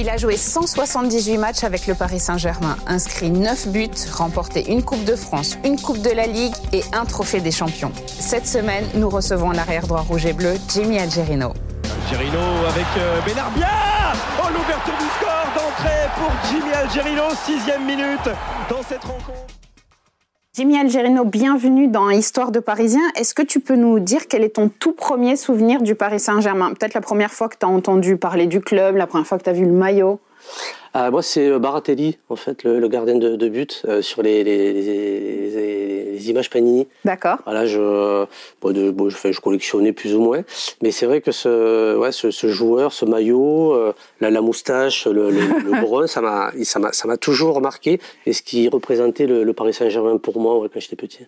Il a joué 178 matchs avec le Paris Saint-Germain, inscrit 9 buts, remporté une Coupe de France, une Coupe de la Ligue et un Trophée des Champions. Cette semaine, nous recevons l'arrière droit rouge et bleu, Jimmy Algerino. Algerino avec euh, Benarbia Oh, l'ouverture du score d'entrée pour Jimmy Algerino, sixième minute dans cette rencontre. Jimmy Algerino, bienvenue dans Histoire de Parisien. Est-ce que tu peux nous dire quel est ton tout premier souvenir du Paris Saint-Germain? Peut-être la première fois que tu as entendu parler du club, la première fois que tu as vu le maillot? Ah, moi, c'est euh, Baratelli, en fait, le, gardien de, but, euh, sur les, images Panini. D'accord. Voilà, je, bon, je, je, collectionnais plus ou moins. Mais c'est vrai que ce, ouais, ce, joueur, ce maillot, euh, la, moustache, le, le, brun, ça m'a, ça m'a toujours marqué. Et ce qui représentait le, Paris Saint-Germain pour moi quand j'étais petit.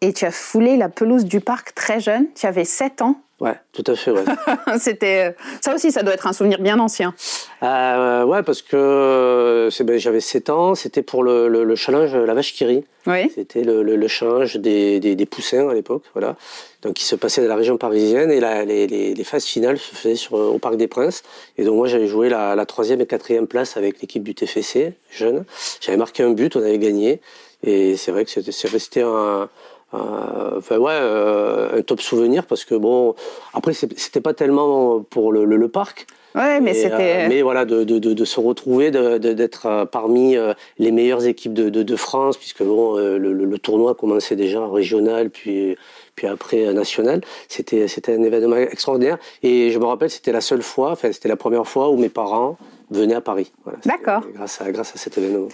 Et tu as foulé la pelouse du parc très jeune. Tu avais 7 ans. Ouais, tout à fait. Ouais. C'était ça aussi, ça doit être un souvenir bien ancien. Euh, ouais, parce que ben, j'avais 7 ans. C'était pour le, le, challenge La Vache qui rit. Oui. C'était le, le, challenge des, des, des poussins à l'époque, voilà. Donc, qui se passait dans la région parisienne et la, les, les, les, phases finales se faisaient sur, au Parc des Princes. Et donc moi, j'avais joué la, la troisième et quatrième place avec l'équipe du TFC jeune. J'avais marqué un but, on avait gagné. Et c'est vrai que c'est resté un euh, enfin ouais, euh, un top souvenir parce que bon, après c'était pas tellement pour le, le, parc. Ouais, mais c'était. Euh, mais voilà, de, de, de, se retrouver, d'être parmi les meilleures équipes de, France, puisque bon, le, le, tournoi commençait déjà régional, puis puis après national. C'était c'était un événement extraordinaire. Et je me rappelle, c'était la seule fois, enfin c'était la première fois où mes parents venait à Paris. D'accord. Grâce à, grâce à cet événement.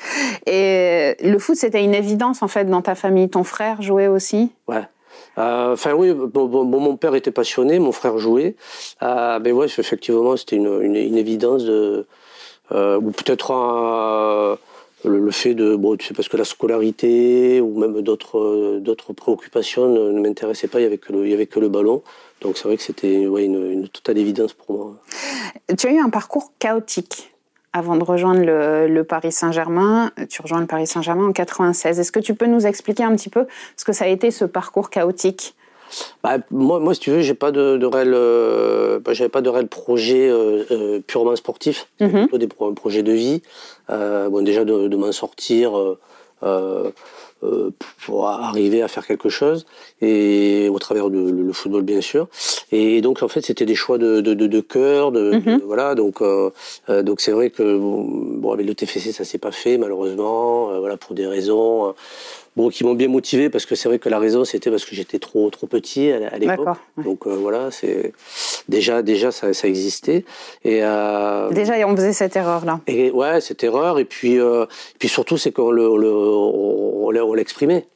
Et le foot, c'était une évidence en fait dans ta famille. Ton frère jouait aussi? Ouais. Euh, enfin oui, bon, mon père était passionné, mon frère jouait. Euh, mais ouais, effectivement, c'était une, une, évidence de, euh, ou peut-être le, fait de, bon, tu sais, parce que la scolarité ou même d'autres d'autres préoccupations ne, m'intéressaient pas. Il y avait que le, il y avait que le ballon. Donc c'est vrai que c'était ouais, une, une, totale évidence pour moi. Tu as eu un parcours chaotique avant de rejoindre le, Paris Saint-Germain. Tu rejoins le Paris Saint-Germain en 96. Est-ce que tu peux nous expliquer un petit peu ce que ça a été ce parcours chaotique? Bah, moi, moi, si tu veux, j'ai pas de, de réel, euh, bah, j'avais pas de réel projet euh, euh, purement sportif, mm plutôt des un projet de vie. bon, déjà de, de m'en sortir pour arriver à faire quelque chose et au travers du le, football bien sûr et donc en fait c'était des choix de, de, de, cœur de, mhm. voilà donc euh, euh, donc c'est vrai que bon avec le TFC ça s'est pas fait malheureusement voilà pour des raisons bon, qui m'ont bien motivé parce que c'est vrai que la raison c'était parce que j'étais trop trop petit à, l'époque. Donc euh, voilà, c'est déjà déjà ça, ça existait et euh... déjà on faisait cette erreur là. Et ouais, cette erreur et puis euh, puis surtout c'est qu'on le, le on, l'exprimait.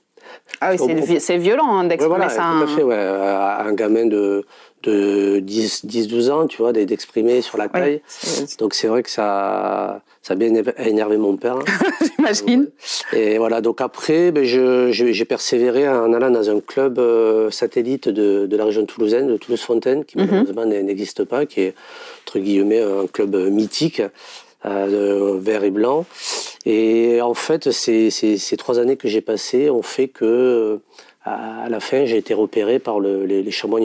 Ah oui, c'est violent hein, d'exprimer ça. Tout à hein. fait, ouais. Un gamin de, de 10-12 ans, tu vois, d'exprimer sur la taille. donc c'est vrai que ça, ça a bien énervé mon père. J'imagine. Et voilà, donc après, ben, j'ai persévéré en allant dans un club euh, satellite de, de, la région toulousaine, de Toulouse-Fontaine, qui mhm. malheureusement n'existe pas, qui est, entre guillemets, un club mythique. Euh, vert et blanc. Et en fait, ces, ces, ces trois années que j'ai passées ont fait que à la fin, j'ai été repéré par le, les, les chamois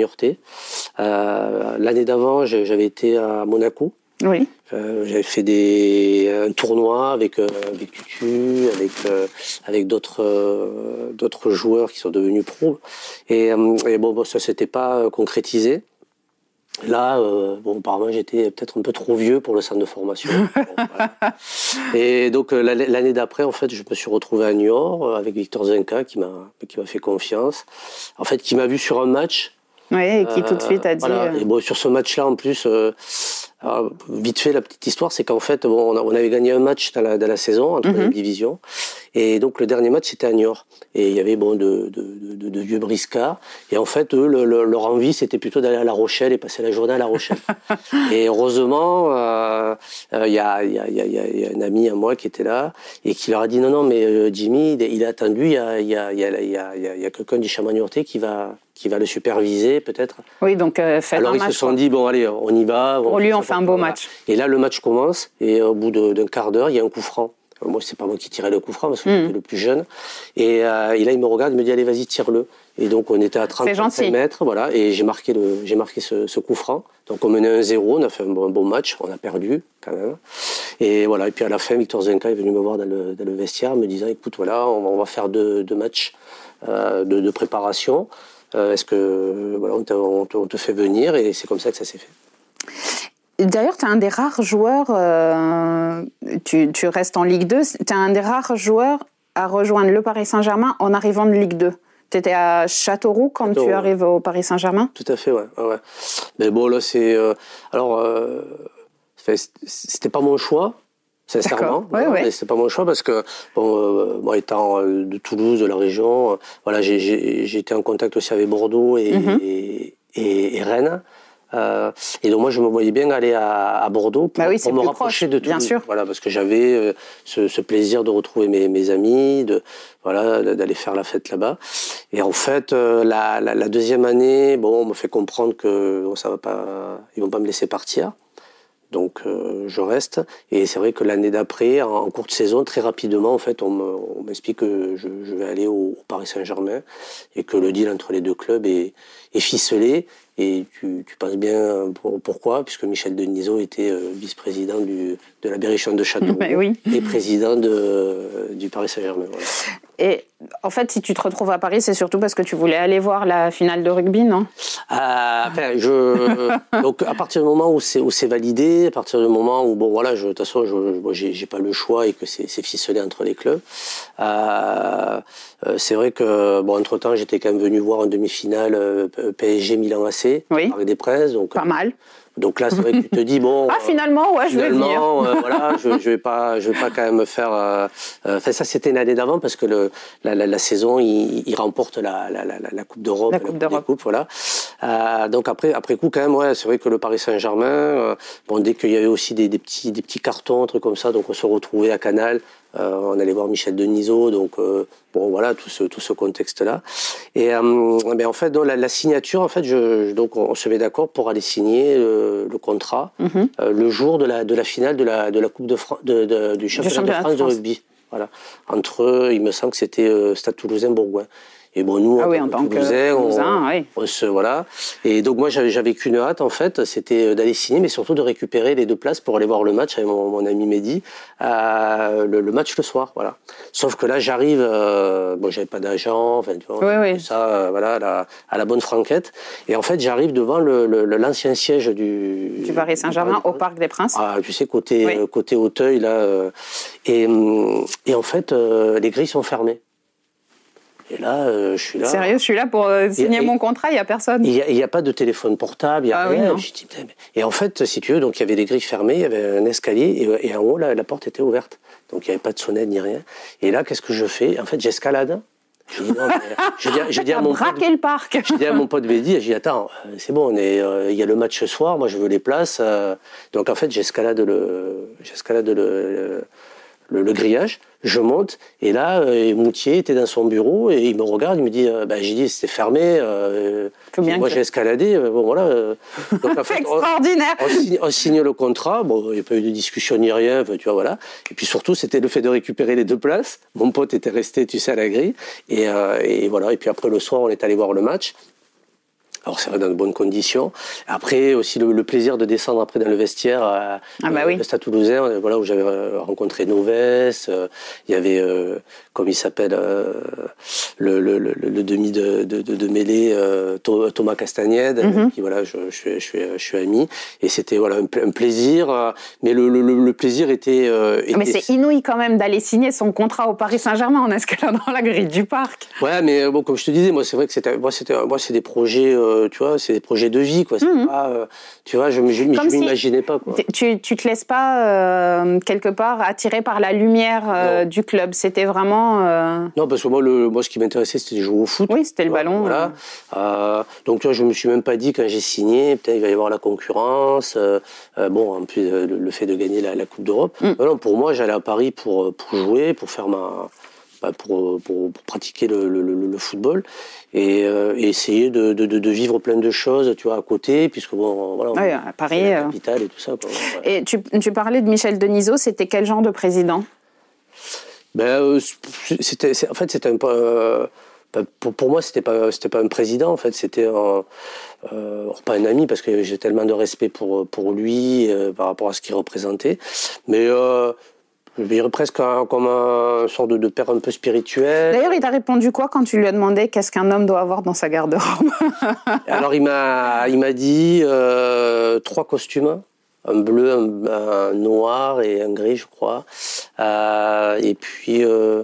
euh, L'année d'avant, j'avais été à Monaco. Oui. Euh, j'avais fait des, un tournoi avec, euh, avec Tutu, avec, euh, avec d'autres, euh, d'autres joueurs qui sont devenus pros. Et, et bon, bon, ça s'était pas concrétisé. Là, euh, bon, apparemment, j'étais peut-être un peu trop vieux pour le centre de formation. Et donc, euh, l'année d'après, en fait, je me suis retrouvé à Niort euh, avec Victor Zenka, qui m'a qui m'a fait confiance. En fait, qui m'a vu sur un match. Oui, et qui tout de suite a dit. Et bon, sur ce match-là, en plus, vite fait, la petite histoire, c'est qu'en fait, bon, on, avait gagné un match dans la, dans la saison entre les divisions. Et donc le dernier match c'était à Niort. Et il y avait bon de, de, de, de vieux briscards. Et en fait, eux, leur envie c'était plutôt d'aller à La Rochelle et passer la journée à La Rochelle. et heureusement, euh, euh, il y, a, y, a, y, a, y, a, un ami à moi qui était là et qui leur a dit non non mais euh, Jimmy, il a attendu, il y a, y a, y a, y a, y a quelqu'un du Chamagnorté qui va qui va le superviser peut-être. Oui, donc euh, Alors ils se sont dit bon allez, on y va. Pour lui, on fait un beau match. Et là, le match commence et au bout d'un quart d'heure, il y a un coup franc. Moi, c'est pas moi qui tirais le coup franc parce que j'étais mm. le plus jeune. Et, euh, et, là, il me regarde, il me dit allez, vas-y, tire-le. Et donc on était à 35 mètres, voilà, et j'ai marqué, le, j'ai marqué ce, ce, coup franc. Donc on menait 1-0, on a fait un bon, bon, match, on a perdu quand même. Et voilà, et puis à la fin, Victor Zenka est venu me voir dans le, dans le vestiaire, me disant, écoute, voilà, on, va faire deux, deux matchs euh, de, de, préparation. Euh, est-ce que voilà, on te, on, te, on te, fait venir? Et c'est comme ça que ça s'est fait. D'ailleurs, tu es un des rares joueurs, euh, tu, tu, restes en Ligue 2, tu es un des rares joueurs à rejoindre le Paris Saint-Germain en arrivant de Ligue 2. Tu étais à Châteauroux quand tu arrives au Paris Saint-Germain? Tout à fait, ouais. ouais. Mais bon, là, c'est. Euh, alors, euh, c'était pas mon choix, sincèrement. Ouais, ouais. C'est pas mon choix parce que, bon, euh, moi, étant de Toulouse, de la région, voilà, j'ai été en contact aussi avec Bordeaux et, mm -hmm. et, et, et Rennes. Euh, et donc moi, je me voyais bien aller à, à Bordeaux pour, bah oui, pour me rapprocher de tout. Bien sûr. Voilà, parce que j'avais euh, ce, ce, plaisir de retrouver mes, mes amis, de voilà, d'aller faire la fête là-bas. Et en fait, euh, la, la, la, deuxième année, bon, on me fait comprendre que bon, ça va pas, ils vont pas me laisser partir. Donc je reste. Et c'est vrai que l'année d'après, en, en, courte saison, très rapidement, en fait, on m'explique que je, je, vais aller au, au Paris Saint-Germain et que le deal entre les deux clubs est, est ficelé. Et tu, tu penses bien pour, pourquoi, puisque Michel Denisot était euh, vice-président de la Berrichonne de Châteauroux oui. et président de, du Paris Saint-Germain. Voilà. Et en fait, si tu te retrouves à Paris, c'est surtout parce que tu voulais aller voir la finale de rugby, non? Euh, enfin, je, Donc, à partir du moment où c'est validé, à partir du moment où, bon, voilà, je, de toute façon, je j'ai pas le choix et que c'est ficelé entre les clubs, euh, euh, c'est vrai que, bon, entre-temps, j'étais quand même venu voir en demi-finale PSG Milan AC, oui. Des Princes. Donc, pas mal. Donc là, c'est vrai que tu te dis bon. ah finalement, ouais, je vais venir. Euh, voilà, je, je vais pas, je vais pas quand même faire. Euh, euh, enfin, ça, c'était l'année d'avant parce que le, la, la, la saison, il, il, remporte la, la, la, la Coupe d'Europe, la Coupe d'Europe, voilà. Euh, donc après, après coup, quand même, ouais, c'est vrai que le Paris Saint-Germain, euh, bon, dès qu'il y avait aussi des, des, petits, des petits cartons, trucs comme ça, donc on se retrouvait à Canal. Euh, on allait voir Michel Denisot, donc euh, bon voilà tout ce tout ce contexte-là. Et ben en fait donc la, la, signature en fait je, donc on, se met d'accord pour aller signer le, contrat mm -hmm. le jour de la de la finale de la de la Coupe de, France de, de, du championnat, championnat de France de, rugby. Voilà entre il me semble que c'était Stade Toulousain Bourgoin. Et bon, nous, ah oui, en tant que Toulousain, on, oui. on, se voilà. Et donc moi, j'avais qu'une hâte en fait, c'était d'aller signer, mais surtout de récupérer les deux places pour aller voir le match avec mon, mon ami Mehdi, euh, le, le, match le soir, voilà. Sauf que là, j'arrive, euh, bon, j'avais pas d'agent, enfin, tu vois, oui, ça, euh, voilà, à la, à la, bonne franquette. Et en fait, j'arrive devant l'ancien le, siège du du Paris Saint-Germain au Parc des Princes. Ah, tu sais, côté côté Auteuil là, euh, et et en fait, euh, les grilles sont fermées. Et là, euh, je suis là. Sérieux, je suis là pour euh, signer et, mon contrat, il n'y a personne. Il n'y a, a, pas de téléphone portable, il n'y a ah, rien. Oui, et en fait, si tu veux, donc il y avait des grilles fermées, il y avait un escalier, et, et en haut, là, la porte était ouverte. Donc il n'y avait pas de sonnette ni rien. Et là, qu'est-ce que je fais? En fait, j'escalade. Je dis, non, je dis, je dis à mon pote, le parc. Je dis à mon pote Bédi, je dis attends, c'est bon, on est, euh, il y a le match ce soir, moi je veux les places. Euh, donc en fait, j'escalade le, j'escalade le, le, le, grillage, je monte, et là, euh, Moutier était dans son bureau, et il me regarde, il me dit, euh, bah, j'ai dit, c'était fermé, euh, moi j'ai escaladé, bon voilà. Donc, en fait, Extraordinaire on, on, signe, on, signe, le contrat, bon, il n'y a pas eu de discussion ni rien, tu vois, voilà. Et puis surtout, c'était le fait de récupérer les deux places. Mon pote était resté, tu sais, à la grille, et, et voilà, et puis après le soir, on est allé voir le match. Alors c'est vrai dans de bonnes conditions. Après aussi le, le, plaisir de descendre après dans le vestiaire à, ah bah oui. le Stade Toulousain, voilà où j'avais rencontré Noves. Euh, il y avait euh, comme il s'appelle euh, le, le, le, demi de, de, de, de mêlée Thomas Castagnède, mm -hmm. qui voilà je, je, suis, je, suis, je suis ami et c'était voilà un, un, plaisir. Mais le, le, plaisir était. était... Mais c'est inouï quand même d'aller signer son contrat au Paris Saint-Germain en escaladant la grille du parc. Ouais, mais bon comme je te disais, moi c'est vrai que c'était moi c'était moi c'est des projets tu vois, c'est des projets de vie, quoi. Mmh. Pas, euh, tu vois, je ne m'imaginais si pas, quoi. Tu, tu te laisses pas, euh, quelque part, attirer par la lumière euh, du club. C'était vraiment... Non, parce que moi, le, moi ce qui m'intéressait, c'était de jouer au foot. Oui, c'était le ballon. Voilà. donc, tu vois, je me suis même pas dit, quand j'ai signé, peut-être il va y avoir la concurrence. bon, en plus, le, le, fait de gagner la, la Coupe d'Europe. Mmh. Non, pour moi, j'allais à Paris pour, pour jouer, pour faire ma pour, pour, pour, pratiquer le, le, le, football et, euh, et essayer de, de, de, vivre plein de choses, tu vois, à côté, puisque bon, voilà, ouais, à Paris, la capitale et tout ça. Quoi, ouais. Et tu, tu, parlais de Michel Denisot, c'était quel genre de président? Ben, euh, c'était, en fait, c'était un peu. Euh, pour, moi, c'était pas, c'était pas un président, en fait, c'était un, euh, pas un ami, parce que j'ai tellement de respect pour, pour lui, euh, par rapport à ce qu'il représentait. Mais euh, je dirais presque comme un sorte de, père un peu spirituel. D'ailleurs, il t'a répondu quoi quand tu lui as demandé qu'est-ce qu'un homme doit avoir dans sa garde-robe? Alors, il m'a, il m'a dit euh, trois costumes un bleu, un, noir et un gris, je crois. Euh, et puis, euh,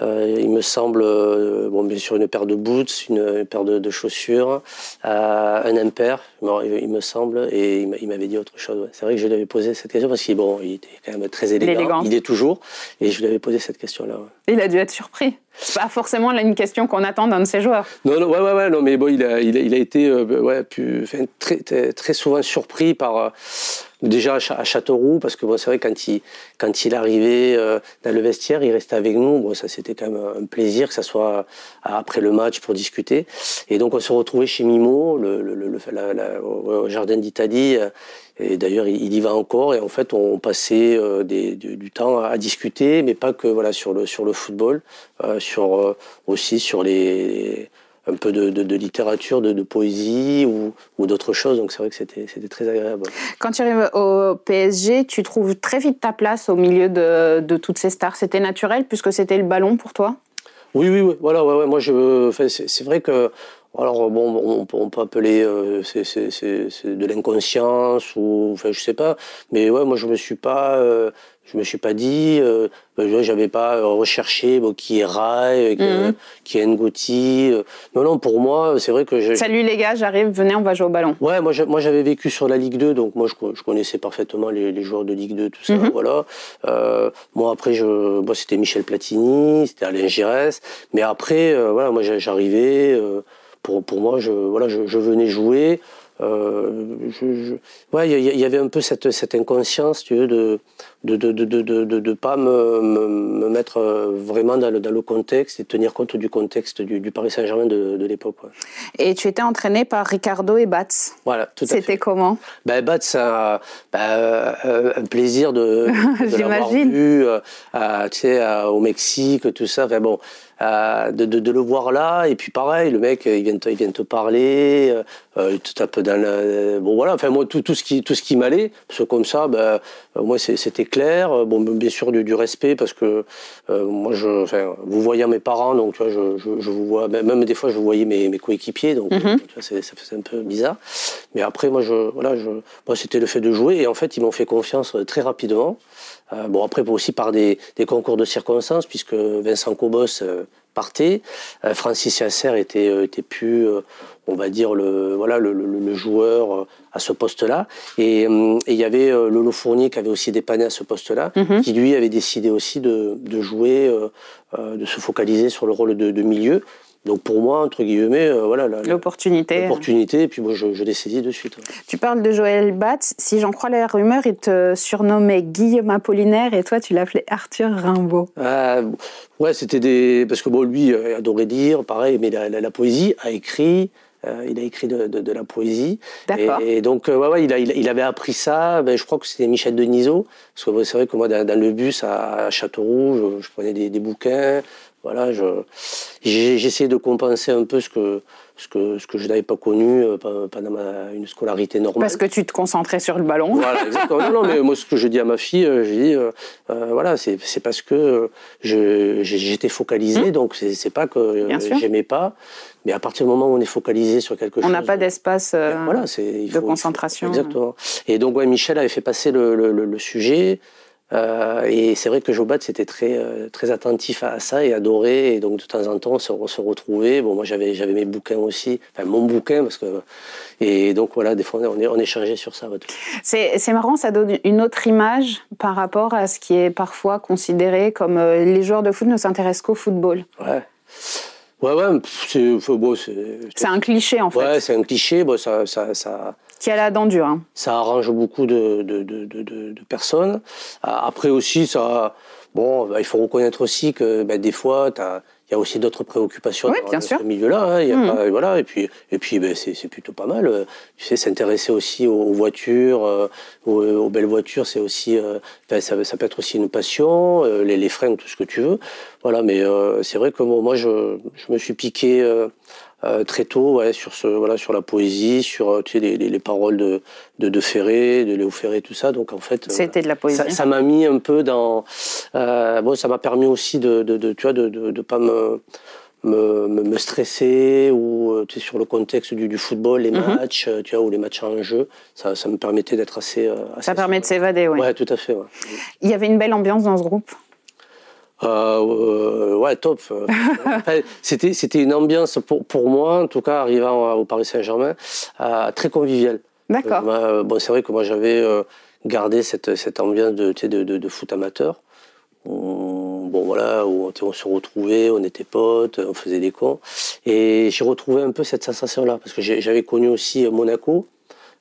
euh, il me semble, bon, bien sûr, une paire de boots, une, paire de, chaussures, un impair, il me semble, et il m'avait dit autre chose. C'est vrai que je lui avais posé cette question parce qu'il bon, il était quand même très élégant, il est toujours, et je lui avais posé cette question-là. Il a dû être surpris. Pas forcément une question qu'on attend d'un de ses joueurs. Non, non, ouais, ouais, ouais non, mais bon, il a, il a, été ouais, très, très, très, souvent surpris par déjà à Châteauroux, parce que bon, c'est vrai quand il quand il arrivait euh, dans le vestiaire, il restait avec nous. Bon, ça c'était quand même un plaisir que ça soit après le match pour discuter. Et donc on se retrouvait chez Mimo, le, le, le au jardin d'Italie. Et d'ailleurs, il y va encore. Et en fait, on passait euh, des, du, temps à discuter, mais pas que voilà sur le sur le football, euh, sur aussi sur les un peu de, littérature, de, poésie ou, d'autres choses. Donc c'est vrai que c'était très agréable. Quand tu arrives au PSG, tu trouves très vite ta place au milieu de, toutes ces stars. C'était naturel puisque c'était le ballon pour toi? Oui, oui, oui. Voilà, ouais, ouais. Moi, je, c'est vrai que alors bon, on, peut appeler euh, c'est de l'inconscience ou enfin je sais pas, mais ouais, moi je me suis pas, euh, je me suis pas dit, euh, ben, j'avais pas recherché bon, qui est Rai, mhm. qui est Ngoti. non non, pour moi c'est vrai que je, salut les gars, j'arrive, venez, on va jouer au ballon. Ouais, moi moi j'avais vécu sur la Ligue 2, donc moi je, connaissais parfaitement les, joueurs de Ligue 2, tout ça, mhm. voilà. moi après je, c'était Michel Platini, c'était Alain Giresse, mais après voilà, moi j'arrivais pour, pour moi, je, voilà, je, je venais jouer. Euh, je, ouais, il y, avait un peu cette, cette inconscience, tu veux, de de de de de, de, pas me, me, mettre vraiment dans le, dans le contexte et tenir compte du contexte du, du Paris Saint-Germain de, de l'époque. Et tu étais entraîné par Ricardo et Bats. Voilà, tout à fait. C'était comment? Ben, Bats, un, ben, un plaisir de, l'avoir vu, euh, tu sais, au Mexique, tout ça. Enfin, bon, euh, de, de, le voir là. Et puis pareil, le mec, il vient te, il vient te parler, euh, euh il te tape dans le... Bon voilà, enfin moi, tout, tout ce qui, tout ce qui m'allait, parce que comme ça, ben, euh, moi c'était clair. Bon, bien sûr du, du respect, parce que euh, moi, je, enfin, vous voyez mes parents, donc tu vois, je, je, je vous vois, même des fois, je voyais mes, mes coéquipiers, donc mm -hmm. tu vois, ça faisait un peu bizarre. Mais après, moi, je, voilà, je, moi, c'était le fait de jouer, et en fait, ils m'ont fait confiance très rapidement. Euh, bon, après, aussi par des, concours de circonstances, puisque Vincent Cobos euh, partait, euh, Francis Yasser était, était plus, on va dire, le, voilà, le, joueur à ce poste-là. Et il y avait Lolo Fournier qui avait aussi dépanné à ce poste-là, mhm. qui lui avait décidé aussi de, jouer, de se focaliser sur le rôle de milieu. Donc pour moi, entre guillemets, euh, voilà l'opportunité. L'opportunité, et puis moi je, l'ai saisi de suite. Tu parles de Joël Batz. Si j'en crois la rumeur, il te surnommait Guillaume Apollinaire et toi tu l'appelais Arthur Rimbaud. Euh, ouais, c'était des parce que bon lui euh, adorait dire, pareil, mais la, poésie a écrit. il a écrit de, la poésie. D'accord. Et, donc, ouais, ouais, il, il, avait appris ça. Ben, je crois que c'était Michel Denisot. Parce que c'est vrai que moi, dans, le bus à, Châteauroux, je, prenais des, des, bouquins. Voilà, j'ai essayé de compenser un peu ce que, ce que, ce que je n'avais pas connu euh, pendant ma, une scolarité normale. Parce que tu te concentrais sur le ballon. Voilà, exactement. non, mais moi, ce que je dis à ma fille, euh, je dis, euh, voilà, c'est parce que j'étais focalisé, mmh. donc c'est pas que j'aimais pas. Mais à partir du moment où on est focalisé sur quelque chose. On n'a pas d'espace voilà, de concentration. exactement. Et donc, ouais, Michel avait fait passer le, le, le sujet. Euh, et c'est vrai que Jobat c'était très euh, très attentif à, ça et adoré et donc de temps en temps on se, se retrouvait bon moi j'avais j'avais mes bouquins aussi. Enfin mon bouquin parce que et donc voilà des fois on, on échangeait sur ça c'est c'est marrant ça donne une autre image par rapport à ce qui est parfois considéré comme euh, les joueurs de foot ne s'intéressent qu'au football. Ouais. Ouais ouais c'est bon, un cliché en fait. Ouais c'est un cliché. Bon ça ça, ça qui a la dent dure. Hein. Ça arrange beaucoup de, de, de, de, personnes. Après aussi, ça, bon, bah, il faut reconnaître aussi que bah, des fois, il y a aussi d'autres préoccupations oui, dans, ce milieu-là. Hein, hmm. voilà, et puis, et puis ben, c'est plutôt pas mal. Tu sais, s'intéresser aussi aux, voitures, euh, aux, belles voitures, c'est aussi, euh, ça, ça, peut être aussi une passion, euh, les, les freins, tout ce que tu veux. Voilà, mais c'est vrai que moi, je, je, me suis piqué euh, très tôt ouais, sur ce voilà sur la poésie sur euh, tu sais, les, les, les paroles de, de, de Ferré de Léo Ferré tout ça donc en fait euh, c'était de la poésie ça m'a mis un peu dans euh, bon ça m'a permis aussi de, de, de, tu vois de, de, de pas me me, me, stresser ou tu sais, sur le contexte du, du football, les mhm. matchs, tu vois, ou les matchs en jeu, ça, ça me permettait d'être assez, assez, Ça permet de s'évader, oui. Ouais, tout à fait. Ouais. Il y avait une belle ambiance dans ce groupe? Euh, ouais, top. c'était c'était une ambiance pour pour moi, en tout cas, arrivant au Paris Saint-Germain, euh, très conviviale. D'accord. Euh, bon, c'est vrai que moi j'avais euh, gardé cette cette ambiance de de, de, de foot amateur. bon voilà, où on, se retrouvait, on était potes, on faisait des cons, et j'ai retrouvé un peu cette sensation-là parce que j'avais connu aussi Monaco.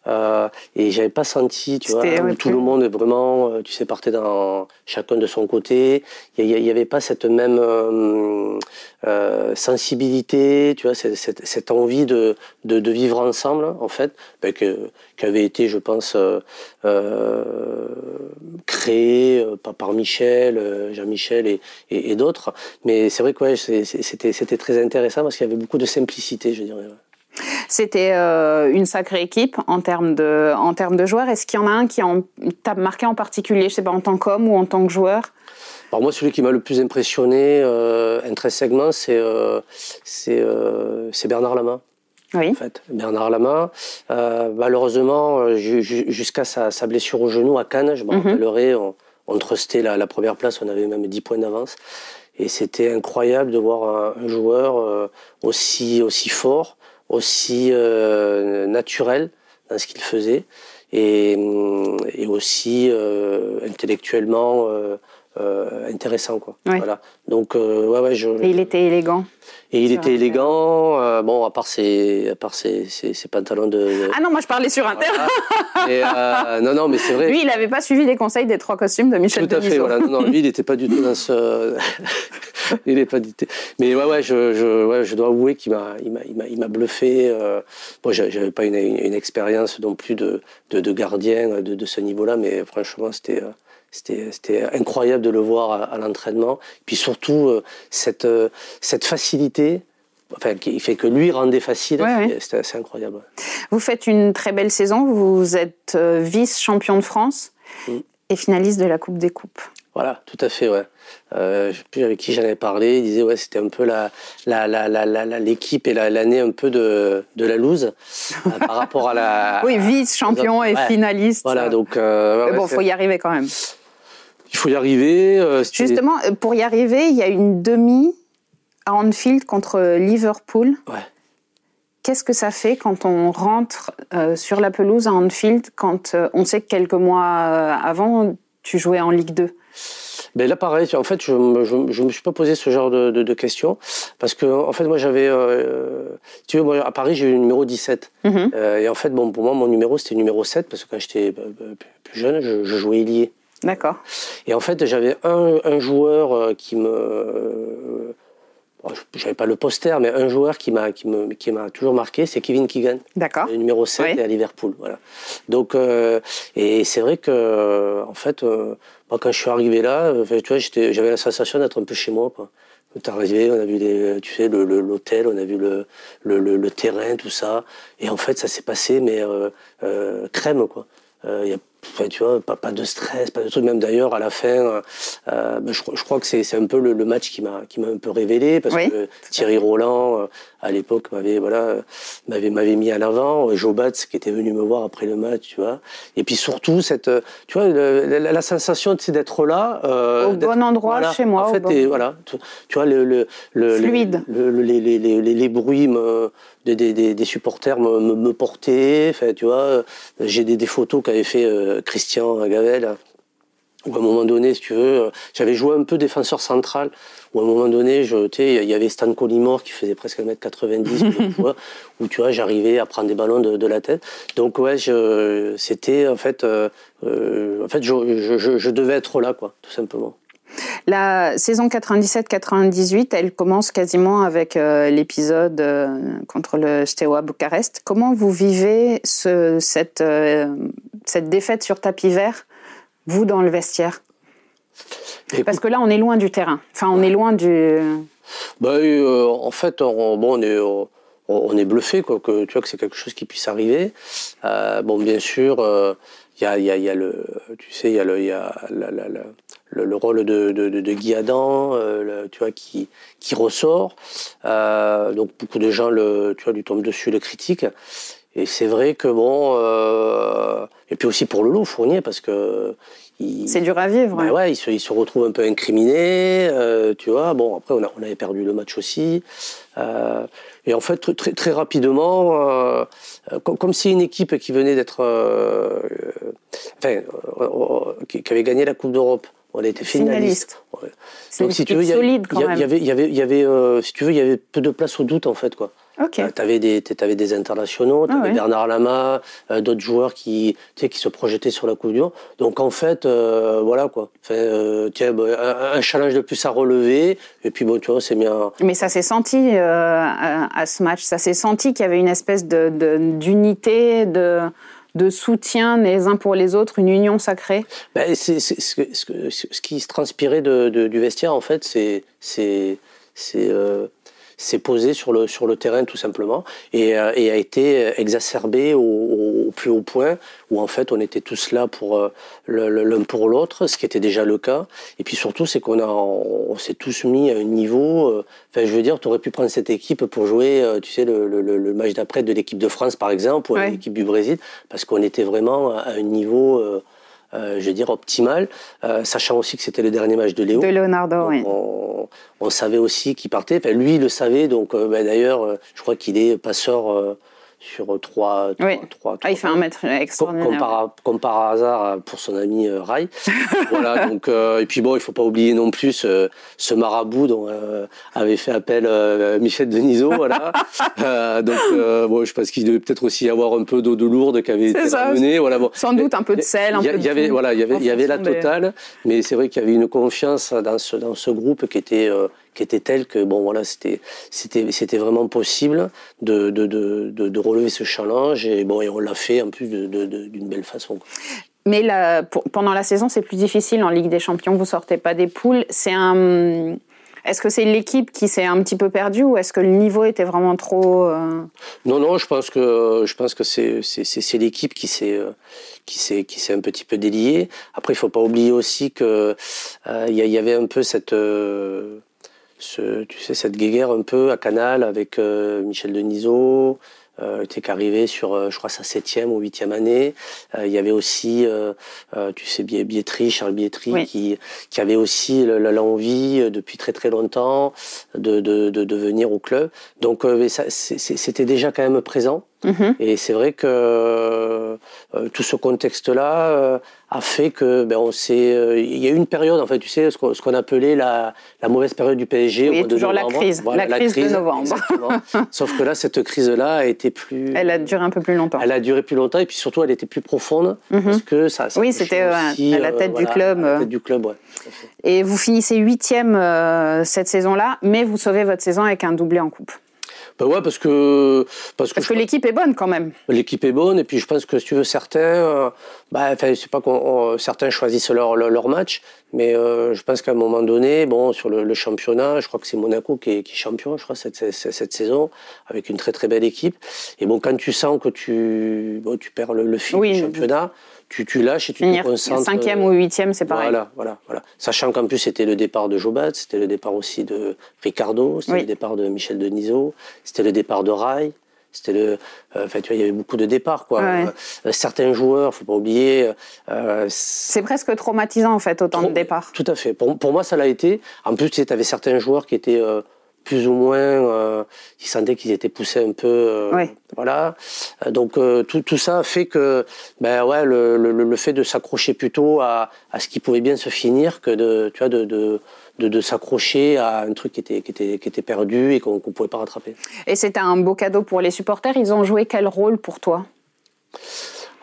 Euh, et j'avais pas senti, tu vois, où tout le monde est vraiment, euh, tu sais, partait dans chacun de son côté. Il y, avait pas cette même euh, euh, sensibilité, tu vois, cette, cette, cette envie de, de, de, vivre ensemble, en fait, ben, que, qui avait été, je pense, euh, euh créé par, par Michel, Jean-Michel et, et, et d'autres. Mais c'est vrai que ouais, c'était très intéressant parce qu'il y avait beaucoup de simplicité, je dirais. C'était euh, une sacrée équipe en termes de, en termes de joueurs. Est-ce qu'il y en a un qui t'a marqué en particulier, je sais pas, en tant qu'homme ou en tant que joueur? Alors moi, celui qui m'a le plus impressionné euh, intrinsèquement, c'est euh, euh, c'est Bernard Lama. Oui. En fait, Bernard Lama, malheureusement, jusqu'à sa, sa, blessure au genou à Cannes, je me mhm. rappellerai, on, on trustait la, la, première place, on avait même 10 points d'avance. Et c'était incroyable de voir un, un joueur aussi, aussi fort, aussi euh, naturel dans ce qu'il faisait. Et, aussi euh, intellectuellement euh, euh, intéressant quoi. Voilà. Donc ouais ouais je. Et il était élégant. Et il était élégant, euh, bon, à part ses, à part ses, ses, ses pantalons de, Ah non, moi je parlais sur Inter. euh, non, non, mais c'est vrai. Lui, il n'avait pas suivi les conseils des trois costumes de Michel Tout à fait, voilà. Non, non, lui, il n'était pas du tout dans ce. il n'est pas du tout. Mais ouais, ouais, je, je, ouais, je dois avouer qu'il m'a, il m'a, il m'a, il m'a bluffé. Euh... Bon, j'avais pas une, une, une, expérience non plus de, de, de gardien de, de ce niveau-là, mais franchement, c'était. C'était incroyable de le voir à, à l'entraînement. Puis surtout, euh, cette, euh, cette facilité enfin, qui fait que lui rendait facile, ouais, c'était assez incroyable. Vous faites une très belle saison, vous êtes euh, vice-champion de France mm. et finaliste de la Coupe des Coupes. Voilà, tout à fait, ouais. Euh, je sais plus avec qui j'en avais parlé, il disait ouais c'était un peu la la la la l'équipe et l'année un peu de de la loose euh, par rapport à la oui vice champion et finaliste voilà donc euh, ouais, mais bon faut y arriver quand même il faut y arriver. Euh, Justement, pour y arriver, il y a une demi à Anfield contre Liverpool. Ouais. Qu'est-ce que ça fait quand on rentre sur la pelouse à Anfield, quand on sait que quelques mois avant, tu jouais en Ligue 2 ben là, pareil, en fait, je ne me suis pas posé ce genre de, de, de, questions parce que, en fait, moi, j'avais, euh, tu veux, moi, à Paris, j'ai eu le numéro 17. Mm -hmm. euh, et en fait, bon, pour moi, mon numéro, c'était numéro 7 parce que quand j'étais plus jeune, je, je jouais ailier. D'accord. Et en fait, j'avais un, un, joueur euh, qui me. Euh, j'avais pas le poster, mais un joueur qui m'a qui me qui m'a toujours marqué, c'est Kevin Keegan. D'accord. Le numéro 7 oui. à Liverpool, voilà. Donc euh, et c'est vrai que en fait euh, moi quand je suis arrivé là, tu vois, j'avais la sensation d'être un peu chez moi quoi. On arrivé, on a vu les, tu sais, l'hôtel, on a vu le, le, le, le, terrain, tout ça. Et en fait, ça s'est passé, mais euh, euh, crème, quoi. Il euh, a tu vois, pas, pas, de stress, pas de truc. Même d'ailleurs, à la fin, euh, ben, je, je, crois que c'est un peu le, le match qui m'a qui m'a un peu révélé parce oui, que Thierry Roland, euh, à l'époque, m'avait voilà, m'avait m'avait mis à l'avant. Joe Batz qui était venu me voir après le match, tu vois. Et puis surtout cette, tu vois, le, la, la, sensation d'être là, euh, au bon endroit voilà, chez moi. En fait, et, voilà, tu, tu, vois le le le fluide, le, les, les, les, les bruits me, des, des, des supporters me, me, me portaient. Tu vois, j'ai des, des photos qu'avait fait euh, Christian Gavel, où à un moment donné, si tu veux, j'avais joué un peu défenseur central, où à un moment donné, il y avait Stan Collymore qui faisait presque 1m90, tu vois, où tu vois, j'arrivais à prendre des ballons de, de la tête. Donc ouais, c'était en fait, euh, euh, en fait, je, je, je, devais être là, quoi, tout simplement. La saison 97-98, elle commence quasiment avec euh, l'épisode euh, contre le Steaua Bucarest. Comment vous vivez ce, cette, euh, cette défaite sur tapis vert, vous, dans le vestiaire Parce que là, on est loin du terrain. Enfin, on est loin du... Bah, en fait, on, bon, on est on est bluffé quoi, que tu vois que c'est quelque chose qui puisse arriver. bon, bien sûr, il y a, y, a, y a, le, tu sais, il y a le, y a la, la, le, le, rôle de, de, de, Guy Adam, euh, tu vois, qui, qui ressort. Euh, donc beaucoup de gens le, tu vois, lui tombent dessus, le critiquent. Et c'est vrai que bon, euh, et puis aussi pour Lolo Fournier parce que c'est dur à vivre. Ben ouais, il se, il se, retrouve un peu incriminé, euh, tu vois. Bon, après on, a, on, avait perdu le match aussi. Euh, et en fait, très, très rapidement, comme, comme, si une équipe qui venait d'être, enfin, qui, qui, avait gagné la Coupe d'Europe on a été finaliste. Ouais. Donc si tu veux, il y, avait, y avait, y avait, si tu veux, il y avait peu de place au doute en fait quoi. Okay. Euh, tu avais des, avais des internationaux, tu avais ah ouais. Bernard Lama, euh, d'autres joueurs qui, qui se projetaient sur la Coupe du Monde. Donc en fait, euh, voilà quoi. Enfin, tiens, bah, un, un, challenge de plus à relever. Et puis bon, tu vois, c'est bien. Mais ça s'est senti à, à, ce match. Ça s'est senti qu'il y avait une espèce de d'unité, de, de soutien les uns pour les autres, une union sacrée ben, c'est, ce, qui se transpirait de, de, du vestiaire, en fait, c'est, c'est, c'est euh, s'est posé sur le, sur le terrain tout simplement et, euh, et a été exacerbé au, au, plus haut point où en fait on était tous là pour euh, l'un pour l'autre, ce qui était déjà le cas. Et puis surtout c'est qu'on a on, s'est tous mis à un niveau. Euh, enfin je veux dire, tu aurais pu prendre cette équipe pour jouer, tu sais le, le, le match d'après de l'équipe de France par exemple ou ouais. l'équipe du Brésil parce qu'on était vraiment à un niveau je veux dire, optimal, euh, sachant aussi que c'était le dernier match de Léo. De Leonardo, donc oui. On, on, savait aussi qu'il partait. Enfin, lui, il le savait, donc euh, ben, d'ailleurs, je crois qu'il est passeur sur trois. Oui. trois, trois ah, il fait un mètre extraordinaire. Comme, par, comme par, hasard pour son ami euh, Rai. voilà, donc, euh, et puis bon, il faut pas oublier non plus ce, ce marabout dont euh, avait fait appel euh, Michel Denisot. voilà. donc, bon, je pense qu'il devait peut-être aussi y avoir un peu d'eau de lourde qui avait été ramenée. Voilà, bon. Sans doute un peu de sel, un y, peu de y avait, Voilà, il y avait, il y avait la totale, des... mais c'est vrai qu'il y avait une confiance dans ce, dans ce groupe qui était qui était telle que bon voilà c'était c'était c'était vraiment possible de de, de de, relever ce challenge et bon et on l'a fait en plus d'une belle façon. Mais la, pour, pendant la saison, c'est plus difficile en Ligue des Champions. Vous sortez pas des poules. C'est un. Est-ce que c'est l'équipe qui s'est un petit peu perdue ou est-ce que le niveau était vraiment trop euh... Non, non, je pense que je pense que c'est c'est l'équipe qui s'est qui s'est qui s'est un petit peu déliée. Après, il faut pas oublier aussi que euh, il y, y, avait un peu cette euh, ce, tu sais, cette guéguerre un peu à Canal avec euh, Michel Denisot, euh, était qu'arrivé sur, euh, je crois, sa septième ou huitième année. Euh, il y avait aussi, euh, euh tu sais, Bietri, Charles Bietri, oui. qui, qui avait aussi l'envie depuis très très longtemps de, de, de, de venir au club. Donc c'était déjà quand même présent. -hmm. Et c'est vrai que euh, tout ce contexte-là euh, a fait que ben, on s'est. Euh, il y a eu une période, en fait, tu sais, ce qu'on qu appelait la, la, mauvaise période du PSG. Oui, toujours la crise, voilà, la, crise, la crise de novembre. Sauf que là, cette crise-là a été plus. Elle a duré un peu plus longtemps. Elle a duré plus longtemps et puis surtout, elle était plus profonde -hmm. parce que ça. ça oui, c'était à la tête du club. À la tête du club, ouais. Et vous finissez huitième cette saison-là, mais vous sauvez votre saison avec un doublé en coupe. Ben ouais, parce que parce que, parce que l'équipe est bonne quand même. L'équipe est bonne et puis je pense que si tu veux certains, euh, bah, enfin c'est pas qu'on certains choisissent leur leur, leur match, mais euh, je pense qu'à un moment donné, bon sur le, le championnat, je crois que c'est Monaco qui est, qui est champion, je crois cette, cette, cette saison avec une très très belle équipe. Et bon quand tu sens que tu bon, tu perds le, le fil oui, du championnat. Tu, tu lâches et tu te concentres. Cinquième ou huitième, c'est pareil. Voilà, voilà, voilà. Sachant qu'en plus c'était le départ de Jobat, c'était le départ aussi de Ricardo, c'était oui. le départ de Michel Denisot, c'était le départ de Rai. C'était le, euh, enfin, tu vois, il y avait beaucoup de départs, quoi. Ouais. Euh, certains joueurs, faut pas oublier. Euh, c'est presque traumatisant, en fait, autant trop, de départs. Tout à fait. Pour, pour moi, ça l'a été. En plus, tu avais certains joueurs qui étaient plus ou moins, euh, ils sentaient qu'ils étaient poussés un peu, euh, oui. voilà. Donc euh, tout, tout ça fait que, ben ouais, le, le, le fait de s'accrocher plutôt à, à ce qui pouvait bien se finir que de, tu vois, de, de de, de s'accrocher à un truc qui était, qui était, qui était perdu et qu'on ne pouvait pas rattraper. Et c'était un beau cadeau pour les supporters. Ils ont joué quel rôle pour toi?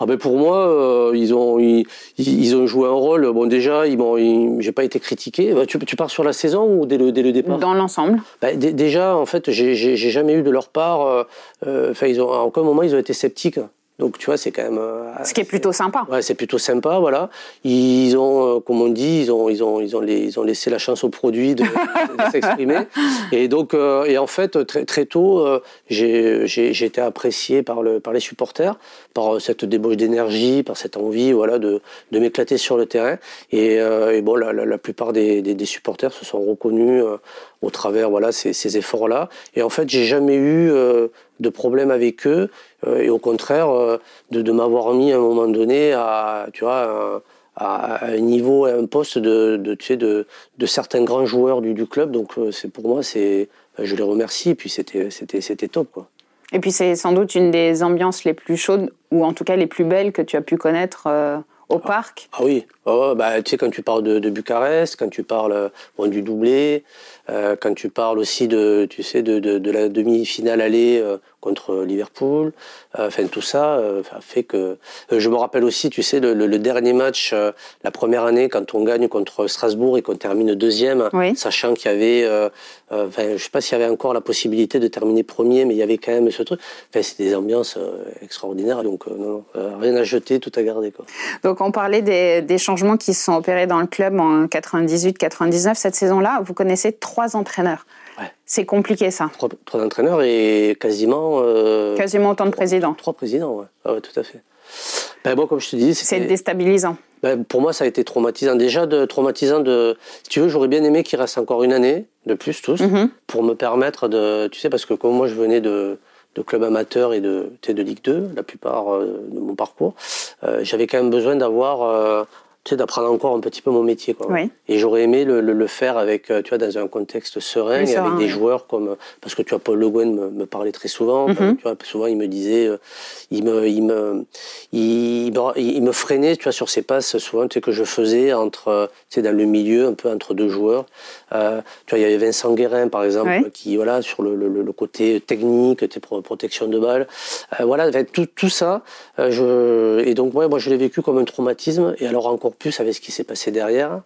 Ah ben pour moi, euh, ils, ont, ils, ont joué un rôle. Bon, déjà, ils m'ont, j'ai pas été critiqué. Bah, tu, tu, pars sur la saison ou dès le, dès le départ? Dans l'ensemble. Bah, déjà, en fait, j'ai jamais eu de leur part. Enfin, ils ont, à aucun moment, ils ont été sceptiques. Donc tu vois, c'est quand même. Euh, Ce qui est plutôt sympa. Ouais, c'est plutôt sympa, voilà. Ils ont, euh, comme on dit, ils ont, ils ont, ils ont, les, ils ont laissé la chance au produit de, s'exprimer. Et donc, euh, et en fait, très, très tôt, j'ai, j'ai, été apprécié par le, par les supporters, par cette débauche d'énergie, par cette envie, voilà, de, de m'éclater sur le terrain. Et, et bon, la, la, la plupart des, des, des, supporters se sont reconnus au travers, voilà, ces, ces efforts-là. Et en fait, j'ai jamais eu de problème avec eux euh, et au contraire euh, de, m'avoir mis à un moment donné à, tu vois, à, un niveau, à un poste de, de, tu sais, de, de certains grands joueurs du, du club. Donc euh, c'est pour moi, c'est, je les remercie. Et puis c'était, c'était, c'était top, quoi. Et puis c'est sans doute une des ambiances les plus chaudes, ou en tout cas les plus belles que tu as pu connaître au ah. parc. Ah oui, oh, bah, tu sais, quand tu parles de, de Bucarest, quand tu parles du doublé, euh, quand tu parles aussi de, tu sais, de, de, de la demi-finale aller euh, contre Liverpool, euh, enfin tout ça fait que. je me rappelle aussi, tu sais, le, le, dernier match, la première année, quand on gagne contre Strasbourg et qu'on termine deuxième, sachant qu'il y avait, enfin, je sais pas s'il y avait encore la possibilité de terminer premier, mais il y avait quand même ce truc. Enfin, c'est des ambiances extraordinaires, donc non, rien à jeter, tout à garder. Quoi. Donc on parlait des, des changements qui se sont opérés dans le club en 98-99 cette saison-là. Vous connaissez trois trois entraîneurs. C'est compliqué ça. Trois, entraîneurs et quasiment. Euh, quasiment autant de présidents. Trois présidents, ouais. Ah tout à fait. Ben, bon, comme je te dis, c'est déstabilisant. Ben, pour moi, ça a été traumatisant. Déjà, de, traumatisant de. Si tu veux, j'aurais bien aimé qu'il reste encore une année de plus, tous, mhm. pour me permettre de. Tu sais, parce que comme moi, je venais de, de club amateur et de, de Ligue 2, la plupart euh, de mon parcours, euh, j'avais quand même besoin d'avoir tu sais, d'apprendre encore un petit peu mon métier. Quoi. Et j'aurais aimé le, le, faire avec, euh, tu vois, dans un contexte serein et avec des joueurs comme, parce que tu vois, Paul Le Guen me, me parlait très souvent. Mhm. tu vois, souvent, il me disait, euh, il me, il me, il, il, me freinait, tu vois, sur ces passes souvent, tu sais, que je faisais entre, euh, tu sais, dans le milieu, un peu entre deux joueurs. Euh, tu vois, il y avait Vincent Guérin, par exemple, qui, voilà, sur le, le, côté technique, tu sais, protection de balle. Euh, voilà, tout, tout ça. je, et donc, ouais, moi, je l'ai vécu comme un traumatisme. Et alors, encore plus avec ce qui s'est passé derrière.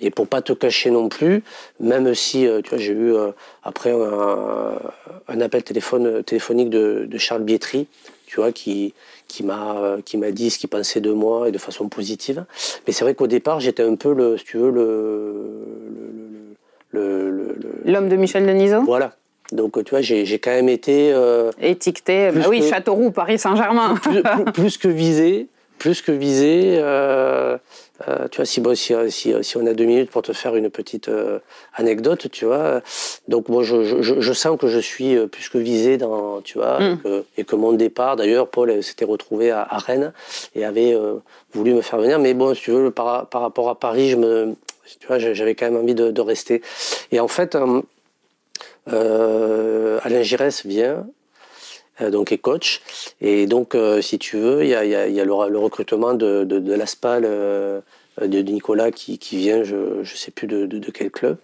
Et pour pas te cacher non plus, même si euh, tu vois, j'ai eu euh, après un, appel téléphone, téléphonique de, Charles Bietri, tu vois, qui, qui m'a euh, qui m'a dit ce qu'il pensait de moi et de façon positive. Mais c'est vrai qu'au départ, j'étais un peu le, si tu veux, le l'homme de Michel Denisot. Voilà. Donc, tu vois, j'ai quand même été. Étiqueté, bah oui, Châteauroux, Paris Saint-Germain. plus, plus, que visé, plus que visé. Euh, euh, tu vois, si, bon, si, si, si, on a deux minutes pour te faire une petite euh, anecdote, tu vois. Donc, moi, je, je, je, sens que je suis plus que visé dans, tu vois, mm. et, que, mon départ, d'ailleurs, Paul s'était retrouvé à, Rennes et avait voulu me faire venir. Mais bon, si tu veux, par, par rapport à Paris, je me, tu vois, j'avais quand même envie de, de, rester. Et en fait, Alain Giresse vient donc est coach. Et donc, euh, si tu veux, il y a, y a, y a le, recrutement de, de, de l'ASPAL euh, de Nicolas qui, qui vient, je ne sais plus de, de, quel club.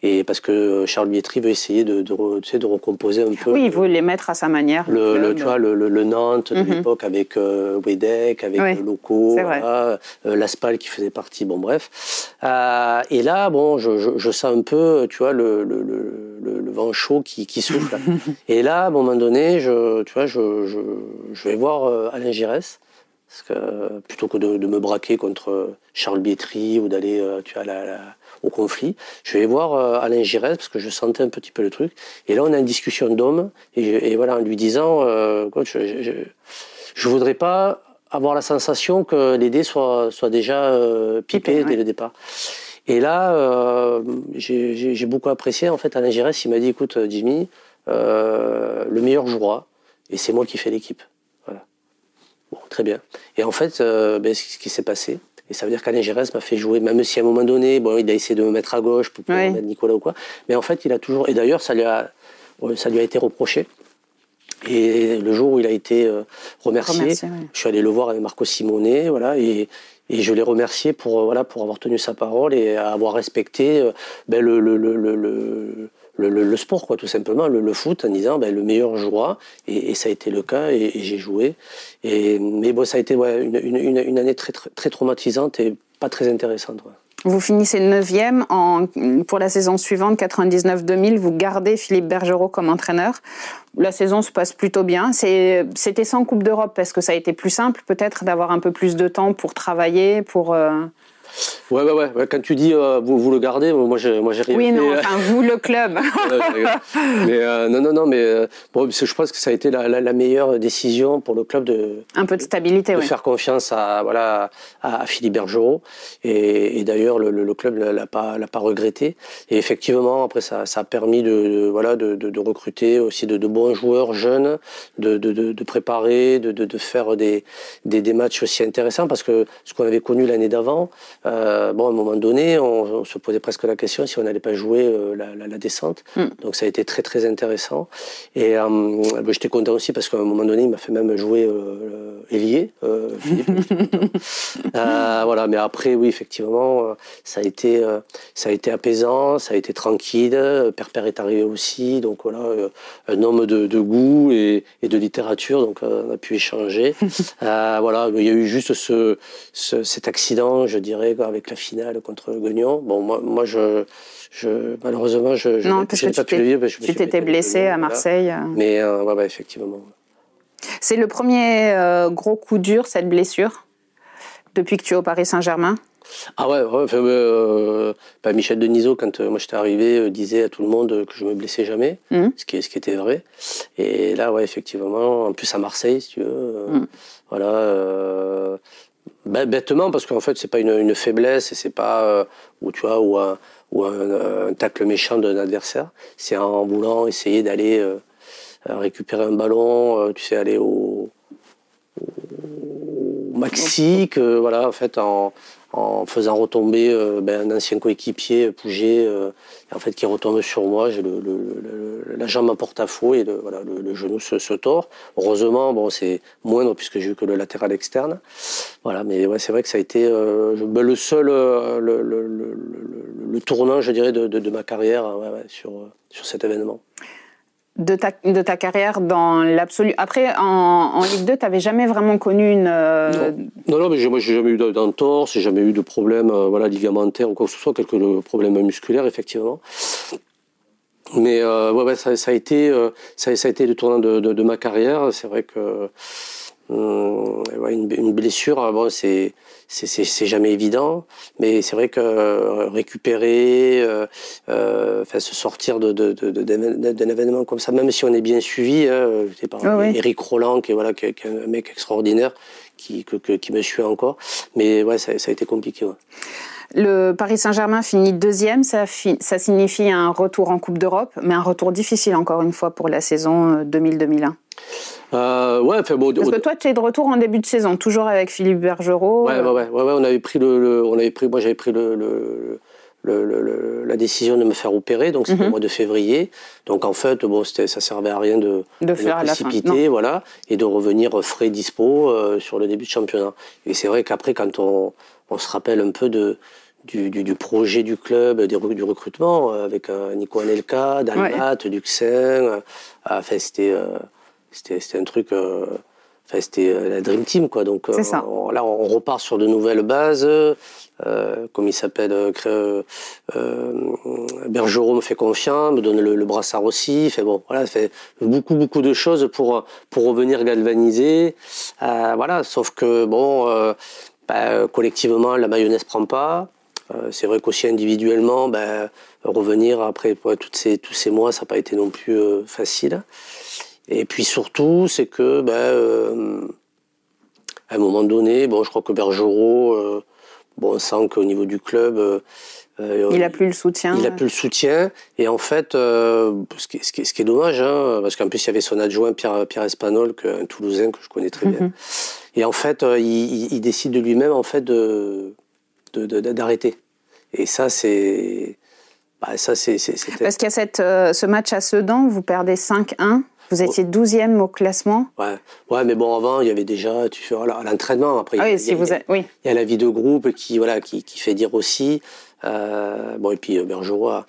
Et parce que Charles Bietri veut essayer de, de, tu sais, de recomposer un peu. Oui, il veut les mettre à sa manière. Le, le tu vois, le, le, Nantes de mhm. l'époque avec euh, Wedek, avec oui, Loco, voilà, euh, l'Aspal qui faisait partie, bon bref. Euh, et là, bon, je, je, je, sens un peu, tu vois, le, vent chaud qui, qui souffle. et là, à un moment donné, je, tu vois, je, vais voir euh, Alain Giresse. Parce que plutôt que de, de, me braquer contre Charles Bietri ou d'aller, tu vois, la, la au conflit. Je vais voir euh, Alain Giresse parce que je sentais un petit peu le truc. Et là, on a une discussion d'homme. Et, voilà, en lui disant, euh, je, je, je, voudrais pas avoir la sensation que les dés soient, soient déjà euh, pipés dès le départ. Et là, euh, j'ai beaucoup apprécié. En fait, Alain Giresse, il m'a dit, écoute, Jimmy, euh, le meilleur jouera. Et c'est moi qui fais l'équipe. Voilà. Bon, très bien. Et en fait, ben, ce qui s'est passé, et ça veut dire qu'Alain Gérès m'a fait jouer, même si à un moment donné, bon, il a essayé de me mettre à gauche pour pouvoir mettre Nicolas ou quoi. Mais en fait, il a toujours. Et d'ailleurs, ça lui a, ça lui a été reproché. Et le jour où il a été euh, remercié, je suis allé le voir avec Marco Simonet, voilà, et, et je l'ai remercié pour, euh, voilà, pour avoir tenu sa parole et avoir respecté euh, ben, le, le, le, le le, sport, quoi, tout simplement, le, foot, en disant ben, le meilleur jouera, et, ça a été le cas, et, j'ai joué. Et, mais bon, ça a été une, une, année très, très, très, traumatisante et pas très intéressante. Vous finissez 9e en, pour la saison suivante, 99-2000. Vous gardez Philippe Bergerot comme entraîneur. La saison se passe plutôt bien. C'était sans Coupe d'Europe parce que ça a été plus simple peut-être d'avoir un peu plus de temps pour travailler, pour... Euh, Ouais, ouais, ouais. Quand tu dis euh, vous, vous le gardez, moi j'ai, moi j'ai rien Oui, non, enfin vous le club. mais euh, non, non, non, mais euh, bon, je pense que ça a été la, la, meilleure décision pour le club de un peu de stabilité, de oui. faire confiance à voilà à, Philippe Bergerot. Et, et d'ailleurs le, le, club l'a pas l'a pas regretté. Et effectivement, après ça, ça a permis de, voilà de, recruter aussi de, bons joueurs jeunes, de, de, préparer, de, de, faire des, des, des matchs aussi intéressants parce que ce qu'on avait connu l'année d'avant. Euh, bon, à un moment donné, on, se posait presque la question si on n'allait pas jouer euh, la, descente. Mm. Donc ça a été très très intéressant. Et euh, ben, j'étais content aussi parce qu'à un moment donné, il m'a fait même jouer ailier, voilà. Mais après, oui, effectivement, ça a été ça a été apaisant, ça a été tranquille. Père est arrivé aussi, donc voilà, un homme de, goût et, de littérature, donc on a pu échanger. voilà, il y a eu juste ce, cet accident, je dirais avec la finale contre Guignon. Bon, moi, moi je, je, malheureusement, je, non, parce que pas pu le vivre. Tu t'étais blessé à Marseille. Mais euh, ouais, effectivement. C'est le premier euh, gros coup dur, cette blessure, depuis que tu es au Paris Saint-Germain? Ah ouais, ouais euh, bah, Michel Denisot, quand moi j'étais arrivé, disait à tout le monde que je me blessais jamais, mmh. ce, qui, ce qui était vrai. Et là, ouais, effectivement, en plus à Marseille, si tu veux, mmh. voilà, bêtement, parce qu'en fait, c'est pas une, faiblesse et c'est pas euh, ou tu vois ou un, ou un, tacle méchant d'un adversaire. C'est en voulant essayer d'aller euh, récupérer un ballon, euh, tu sais, aller au, au maxi, que voilà, en fait, en, en faisant retomber euh, ben, un ancien coéquipier, Pouget, euh, en fait, qui retombe sur moi. La jambe en porte-à-faux et le, voilà, le, genou se, se, tord. Heureusement, bon, c'est moindre puisque j'ai eu que le latéral externe. Voilà, mais ouais, c'est vrai que ça a été euh, ben, le seul, le, tournant, je dirais, de, ma carrière sur, sur cet événement de ta, de ta carrière dans l'absolu. Après, en, en, Ligue 2, tu n'avais jamais vraiment connu une. Euh, non. non, mais moi, j'ai jamais eu d'entorse, j'ai jamais eu de problème euh, voilà, ligamentaire ou quoi que ce soit, quelques problèmes musculaires, effectivement. Mais euh, ouais, ouais, ça, a été, ça, a été le tournant de, de, ma carrière. C'est vrai que euh, une, une, blessure, bon, c'est c'est jamais évident, mais c'est vrai que euh, récupérer, euh, euh, enfin se sortir de d'un de, événement comme ça, même si on est bien suivi, hein, par Eric Roland, qui est voilà, qui, est un mec extraordinaire, qui que, qui me suit encore, mais ouais, ça, ça a été compliqué. Ouais. Le Paris Saint-Germain finit deuxième, ça, ça signifie un retour en Coupe d'Europe, mais un retour difficile encore une fois pour la saison 2000-2001. Euh, ouais, enfin bon. Parce que toi, tu es de retour en début de saison, toujours avec Philippe Bergerot. Ouais, ouais, ouais, ouais, on avait pris le, on avait pris, moi j'avais pris le, le, le, la décision de me faire opérer, donc c'était au mhm. mois de février. Donc en fait, bon, ça servait à rien de, de, faire me précipiter, voilà, et de revenir frais dispo euh, sur le début de championnat. Et c'est vrai qu'après, quand on, on se rappelle un peu de du, du, du, projet du club, du, du recrutement, euh, avec euh, Nico Anelka, Dalmat, ouais. Duxin. enfin, c'était c'était un truc. Euh, enfin, c'était euh, la Dream Team, quoi. Donc euh, là, on repart sur de nouvelles bases. comme il s'appelle, euh, Bergerot me fait confiance, me donne le, brassard aussi. Fait bon, voilà, fait beaucoup beaucoup de choses pour pour revenir galvaniser. voilà, sauf que bon, bah, collectivement, la mayonnaise prend pas. c'est vrai qu'aussi individuellement, bah, revenir après toutes ces, tous ces mois, ça n'a pas été non plus facile. Et puis surtout, c'est que, ben, euh, à un moment donné, bon, je crois que Bergerot, euh, bon, on sent qu'au niveau du club, euh, il a plus le soutien. Il a plus le soutien. Et en fait, ce, qui est, ce, qui ce, qui est, dommage, hein, parce qu'en plus, il y avait son adjoint Pierre, Pierre Espanol, un Toulousain que je connais très bien. Et en fait, il, il, décide de lui-même en fait de d'arrêter. Et ça, c'est bah, ça, c'est. Parce qu'il y a cette, ce match à Sedan, vous perdez 5-1. Vous étiez 12e au classement ouais. ouais, mais bon, avant, il y avait déjà, tu fais, voilà, l'entraînement. Après, ah il, si vous oui. il y a la vie de groupe qui, voilà, qui, qui fait dire aussi. Euh, bon, et puis euh, Bergerot a,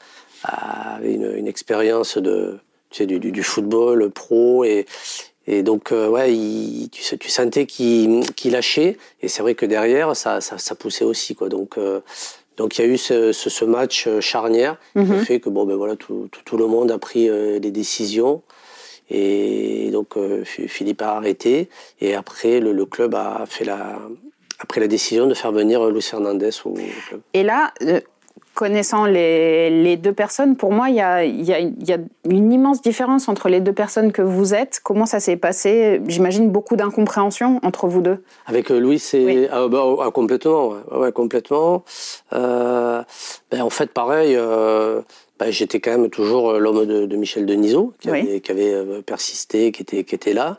une, expérience de, tu sais, du, football pro et, et donc, ouais, tu, tu, sentais qu'il lâchait. Et c'est vrai que derrière, ça, ça, poussait aussi. Quoi. Donc, donc il y a eu ce, ce, match charnière qui mhm. fait que bon, ben, voilà, tout, tout, le monde a pris des décisions. Et donc euh, Philippe a arrêté. Et après, le, club a fait la, après la décision de faire venir Luis Fernandez au, club. Et là, euh, connaissant les, les, deux personnes, pour moi, il y a, y, a, y a, une immense différence entre les deux personnes que vous êtes. Comment ça s'est passé? J'imagine beaucoup d'incompréhension entre vous deux. Avec euh, Louis, c'est ah, bah, ah, complètement, ouais, complètement. Euh, ben, en fait, pareil. Euh, bah, j'étais quand même toujours euh, l'homme de, Michel Denisot, qui, avait, qui avait, persisté, qui était, qui était là.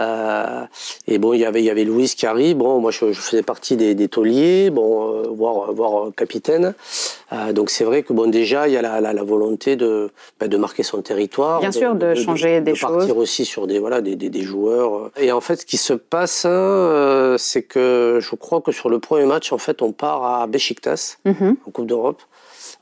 Euh, et bon, il y avait, il y avait Louise qui arrive. Bon, moi, je, faisais partie des, des tauliers, bon, euh, voire, voire capitaine. Euh, donc, c'est vrai que bon, déjà, il y a la, la, la volonté de, bah, de marquer son territoire. Bien sûr, de, changer des choses. De partir aussi sur des, voilà, des, des, des, joueurs. Et en fait, ce qui se passe, hein, c'est que je crois que sur le premier match, en fait, on part à Besiktas, mm en Coupe d'Europe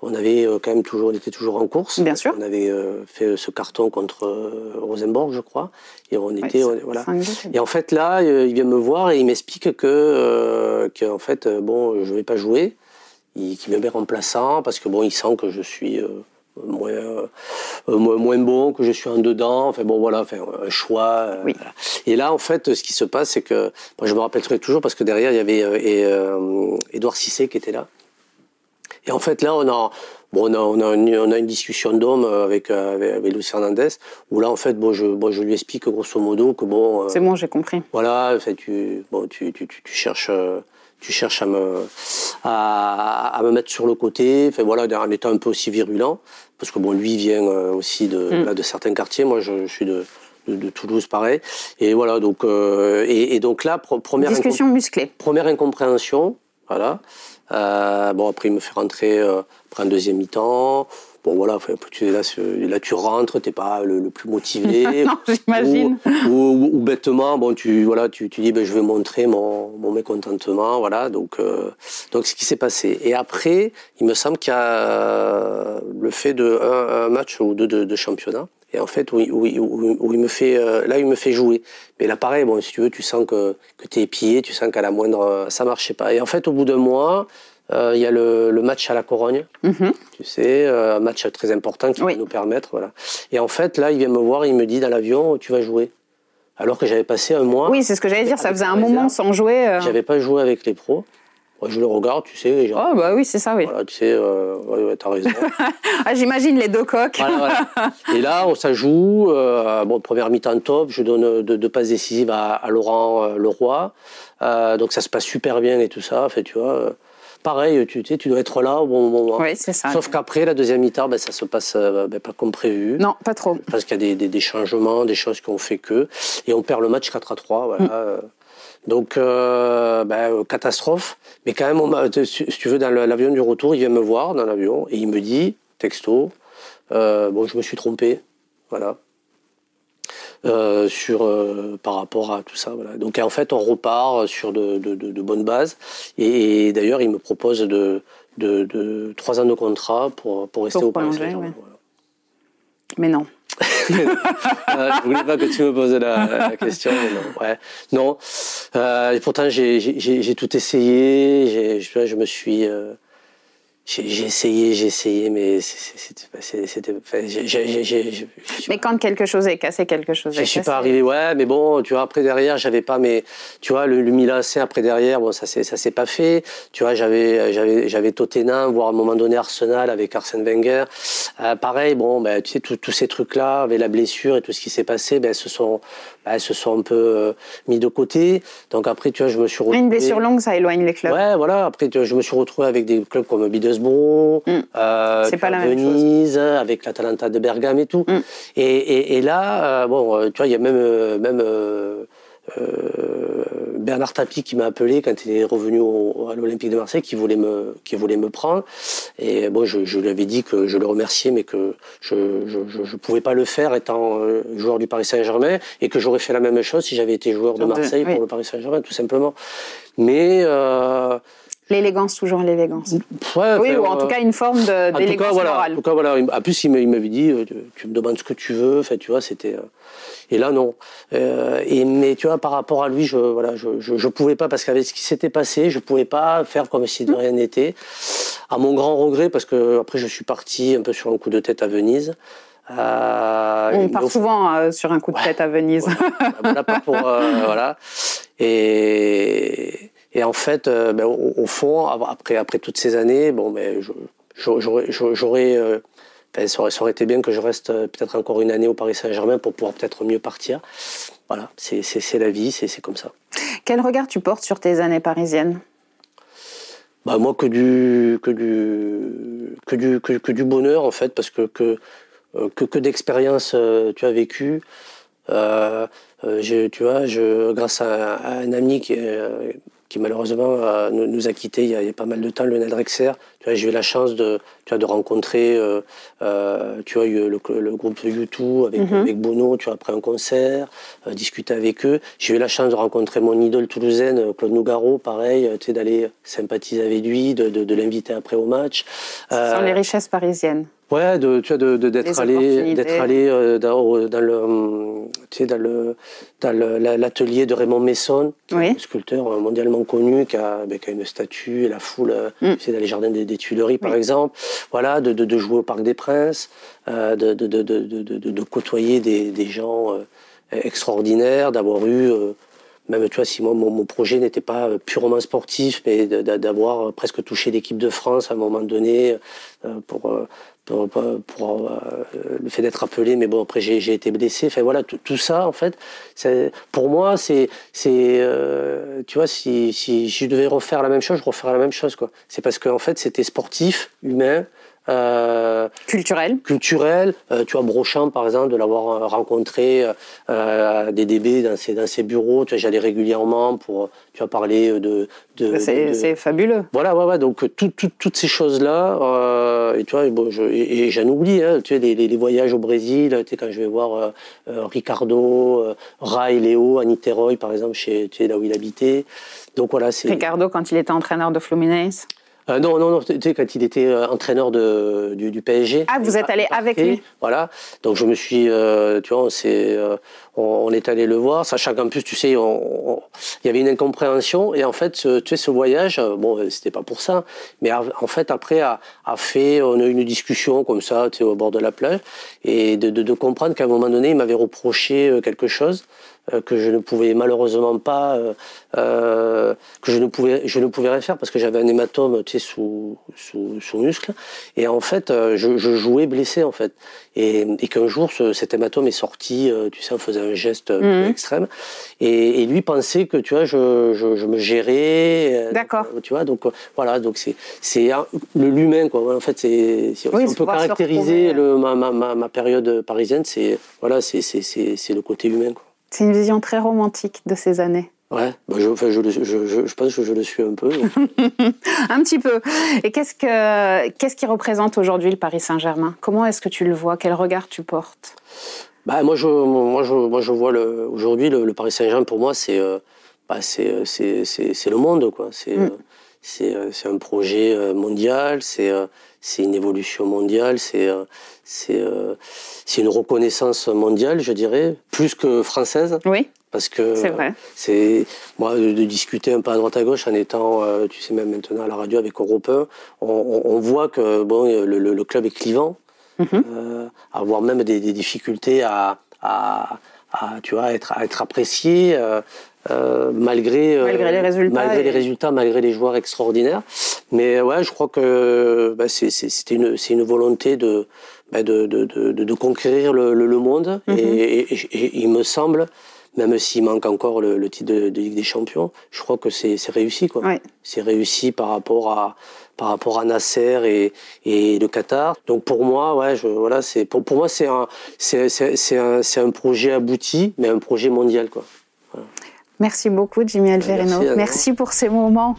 on avait euh, quand même toujours, on était toujours en course. Bien sûr. On avait euh, fait ce carton contre euh, Rosenborg, je crois, et on était, voilà. Et en fait là, il vient me voir et il m'explique que, en fait, bon, je vais pas jouer, il, qu'il me met remplaçant parce que bon, il sent que je suis moins, moins, bon, que je suis en dedans. Enfin bon, voilà, enfin, un choix. Et là, en fait, ce qui se passe, c'est que moi, je me rappellerai toujours parce que derrière, il y avait Edouard Cissé qui était là. Et en fait, là, on a, bon, on a, on a, une, on a une discussion d'homme avec, avec, avec Luis Fernandez, où là, en fait, bon, je, bon, je lui explique grosso modo que bon. Euh, c'est bon, j'ai compris. Voilà, tu, bon, tu, tu, tu, cherches. tu cherches à me, à, à, me mettre sur le côté, enfin voilà, en étant un peu aussi virulent, parce que bon, lui vient euh, aussi de, mm. là, de certains quartiers, moi je, je suis de, de, Toulouse, pareil. Et voilà, donc, euh, et, et, donc là, première discussion musclée. Première incompréhension, voilà. Euh, bon, après, il me fait rentrer euh, après un deuxième mi-temps. Bon, voilà, tu, là, là, tu rentres, t'es pas le, plus motivé. non, j'imagine. Ou, ou, bêtement, bon, tu, voilà, tu, tu dis, ben, je vais montrer mon, mon mécontentement, voilà. Donc, euh, donc, ce qui s'est passé. Et après, il me semble qu'il y a le fait de un, match ou deux de, de championnat. Et en fait, où, où, où, il me fait, euh, là, il me fait jouer. Mais là, pareil, bon, si tu veux, tu sens que, que tu es épié, tu sens qu'à la moindre, ça marchait pas. Et en fait, au bout d'un mois, euh, il y a le, le, match à la Corogne, mm-hmm. tu sais, euh, un match très important qui va nous permettre, voilà. Et en fait, là, il vient me voir, il me dit dans l'avion, tu vas jouer. Alors que j'avais passé un mois. Oui, c'est ce que j'allais dire, ça faisait un moment sans jouer. J'avais pas joué avec les pros je le regarde, tu sais. Genre, oh, bah oui, c'est ça, oui. Voilà, tu sais, euh, ouais, t'as raison. ah, J'imagine les deux coques. Et là, ça joue. Euh, bon, première mi-temps top, je donne deux, passes décisives à, Laurent euh, Leroy. Euh, donc ça se passe super bien et tout ça. Fait, tu vois. Pareil, tu, sais, tu dois être là au bon moment. Oui, c'est ça. Sauf qu'après, la deuxième mi-temps, ben, ça se passe ben, pas comme prévu. Non, pas trop. Parce qu'il y a des, des, changements, des choses qui ont fait que. Et on perd le match 4 à 3. Voilà. Mm. Donc, euh, ben, catastrophe. Mais quand même, si tu veux, dans l'avion du retour, il vient me voir dans l'avion et il me dit, texto, euh, bon, je me suis trompé. Voilà. Euh, sur euh, par rapport à tout ça. Voilà. Donc en fait, on repart sur de, de, de, bonnes bases. Et, d'ailleurs, il me propose de, de, trois ans de contrat pour, pour rester au Paris Saint-Germain. Mais non. Euh, je voulais pas que tu me poses la, question, non. Ouais. Non. Euh, pourtant, j'ai tout essayé. Je me suis. Euh, j'ai essayé, j'ai essayé, mais c'était. Mais quand quelque chose est cassé, quelque chose est cassé. Je suis pas arrivé, ouais, mais bon, tu vois, après derrière, j'avais pas mes. Tu vois, le, le Milan après derrière, bon, ça s'est pas fait. Tu vois, j'avais j'avais j'avais Tottenham, voire à un moment donné Arsenal avec Arsène Wenger. Euh, pareil, bon, ben, tu sais, tous ces trucs-là, avec la blessure et tout ce qui s'est passé, ben, se sont, ben, se sont un peu euh, mis de côté. Donc après, tu vois, je me suis retrouvé. Une blessure longue, ça éloigne les clubs. Ouais, voilà. Après, tu vois, je me suis retrouvé avec des clubs comme Middlesbrough, mm. euh, pas la Venise, avec l'Atalanta de Bergame et tout. Mm. Et, et, et, là, euh, bon, euh, tu vois, il y a même, même euh, Bernard Tapie qui m'a appelé quand il est revenu au, à l'Olympique de Marseille, qui voulait me, qui voulait me prendre. Et bon, je, je lui avais dit que je le remerciais, mais que je ne pouvais pas le faire étant joueur du Paris Saint-Germain, et que j'aurais fait la même chose si j'avais été joueur de Marseille pour le Paris Saint-Germain, tout simplement. Mais L'élégance, toujours l'élégance. oui, ou en tout cas une forme d'élégance voilà, morale. En tout cas, voilà. En plus, il m'avait dit, tu me demandes ce que tu veux. Enfin, tu vois, c'était. Et là, non. et mais tu vois, par rapport à lui, je voilà, je, je, pouvais pas parce qu'avec ce qui s'était passé, je pouvais pas faire comme si de rien n'était. À mon grand regret, parce que après, je suis parti un peu sur un coup de tête à Venise. Euh, On part souvent euh, sur un coup de tête à Venise. Voilà, pour, euh, voilà. Et, et, en fait, ben, au, fond, après, après toutes ces années, bon, ben, j'aurais, ben, ça, aurait, ça, aurait, été bien que je reste peut-être encore une année au Paris Saint-Germain pour pouvoir peut-être mieux partir. Voilà, c'est, la vie, c'est, comme ça. Quel regard tu portes sur tes années parisiennes? Bah, moi que du que du que du que, du bonheur en fait parce que que euh, que, que d'expériences euh, tu as vécues. Euh, tu vois, je, grâce à, un ami qui, qui malheureusement nous, a quittés il y, a, pas mal de temps, Lionel Drexler. Tu vois, j'ai eu la chance de, tu vois, de rencontrer, tu vois, le, le groupe YouTube avec, mhm. avec Bono, tu vois, après un concert, discuter avec eux. J'ai eu la chance de rencontrer mon idole toulousaine, Claude Nougaro, pareil, tu sais, d'aller sympathiser avec lui, de, de, de l'inviter après au match. Ce sont les richesses parisiennes. Ouais, de, tu vois, d'être allé, d'être allé euh, dans, dans, le, tu sais, dans le, dans l'atelier de Raymond Messon, qui est un sculpteur mondialement connu, qui a, ben, qui a une statue et la foule, euh, mm. tu sais, dans les jardins des, Tuileries, par exemple. Voilà, de, de, jouer au Parc des Princes, euh, de, de, de, de, côtoyer des, des gens extraordinaires, d'avoir eu même tu vois, si moi, mon, projet n'était pas purement sportif, mais d'avoir presque touché l'équipe de France à un moment donné pour, pour, pour euh, le fait d'être appelé, mais bon, après j'ai été blessé. Enfin voilà, tout ça, en fait, pour moi, c'est, euh, tu vois, si, si je devais refaire la même chose, je referais la même chose, quoi. C'est parce qu'en en fait, c'était sportif, humain, euh, culturel. Culturel. Euh, tu vois, Brochant, par exemple, de l'avoir rencontré euh, des DB dans ses, dans ses bureaux. Tu vois, j'allais régulièrement pour, tu vois, parler de. de c'est fabuleux. Voilà, ouais, ouais. Donc, toutes ces choses-là. et tu vois, bon, je, et, j'en oublie, hein, tu vois, les, les, voyages au Brésil, tu sais, quand je vais voir Ricardo, Ray, Léo, Aniteroy, par exemple, chez, tu sais, là où il habitait. Donc, voilà, c'est. Ricardo, quand il était entraîneur de Fluminense euh, non, non, non, tu sais, quand il était euh, entraîneur de, du, du, PSG. Ah, vous êtes allé avec lui Voilà, donc je me suis, euh, tu vois, on, on, est allé le voir, sachant qu'en plus, tu sais, il y avait une incompréhension, et en fait, ce, tu sais, ce voyage, bon, c'était pas pour ça, mais en fait, après, a, a, fait, on a eu une discussion comme ça, tu sais, au bord de la plage, et de, de, de comprendre qu'à un moment donné, il m'avait reproché quelque chose. Euh, que je ne pouvais malheureusement pas, euh, euh, que je ne pouvais, je ne pouvais rien faire parce que j'avais un hématome, tu sais, sous, sous, sous muscle. Et en fait, je, je jouais blessé en fait. Et, et qu'un jour, ce, cet hématome est sorti, tu sais, on faisait un geste mmh. extrême. Et, et, lui pensait que, tu vois, je, je, je me gérais. D'accord. Tu vois, donc voilà, donc c'est c'est le l'humain quoi. En fait, c'est oui, on peut caractériser le, ma, ma, ma, période parisienne, c'est voilà, c'est c'est c'est le côté humain quoi. C'est une vision très romantique de ces années. Ouais, bah je, enfin, je, je, je, pense que je le suis un peu. un petit peu. Et qu'est-ce, que, qu'est-ce qui représente aujourd'hui le Paris Saint-Germain? Comment est-ce que tu le vois? Quel regard tu portes? Bah, moi, je, moi, je, moi, je vois le, aujourd'hui le, Paris Saint-Germain, pour moi, c'est, euh, bah, c'est, c'est, c'est, le monde. Quoi. C'est, mm. Euh, c'est, euh, un projet mondial, c'est, c'est une évolution mondiale, c'est, euh, une reconnaissance mondiale, je dirais, plus que française. Oui. Parce que c'est moi de, discuter un peu à droite à gauche en étant, euh, tu sais même maintenant à la radio avec Europe 1, on, on voit que bon le, le, club est clivant, mm euh, avoir même des, des difficultés à, à, à, tu vois être à être apprécié. Euh, euh, malgré, euh, malgré les résultats, malgré les résultats, malgré les joueurs extraordinaires. Mais ouais, je crois que bah, c'est une, une volonté de, bah, de, de, de, de, conquérir le, le, monde. Mhm. et, et, il me semble, même s'il manque encore le, le titre de, Ligue des Champions, je crois que c'est réussi. quoi. C'est réussi par rapport à par rapport à Nasser et, et le Qatar. Donc pour moi, ouais, je, voilà, c'est pour, pour moi c'est un c'est un, un projet abouti, mais un projet mondial quoi. Merci beaucoup, Jimmy Algerino. Merci, Merci pour ces moments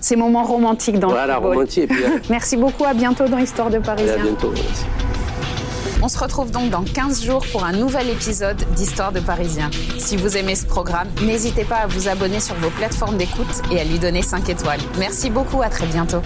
ces moments romantiques dans voilà, le football. Romantique, Merci beaucoup, à bientôt dans Histoire de Paris. À bientôt. Merci. On se retrouve donc dans 15 jours pour un nouvel épisode d'Histoire de Parisien. Si vous aimez ce programme, n'hésitez pas à vous abonner sur vos plateformes d'écoute et à lui donner 5 étoiles. Merci beaucoup, à très bientôt.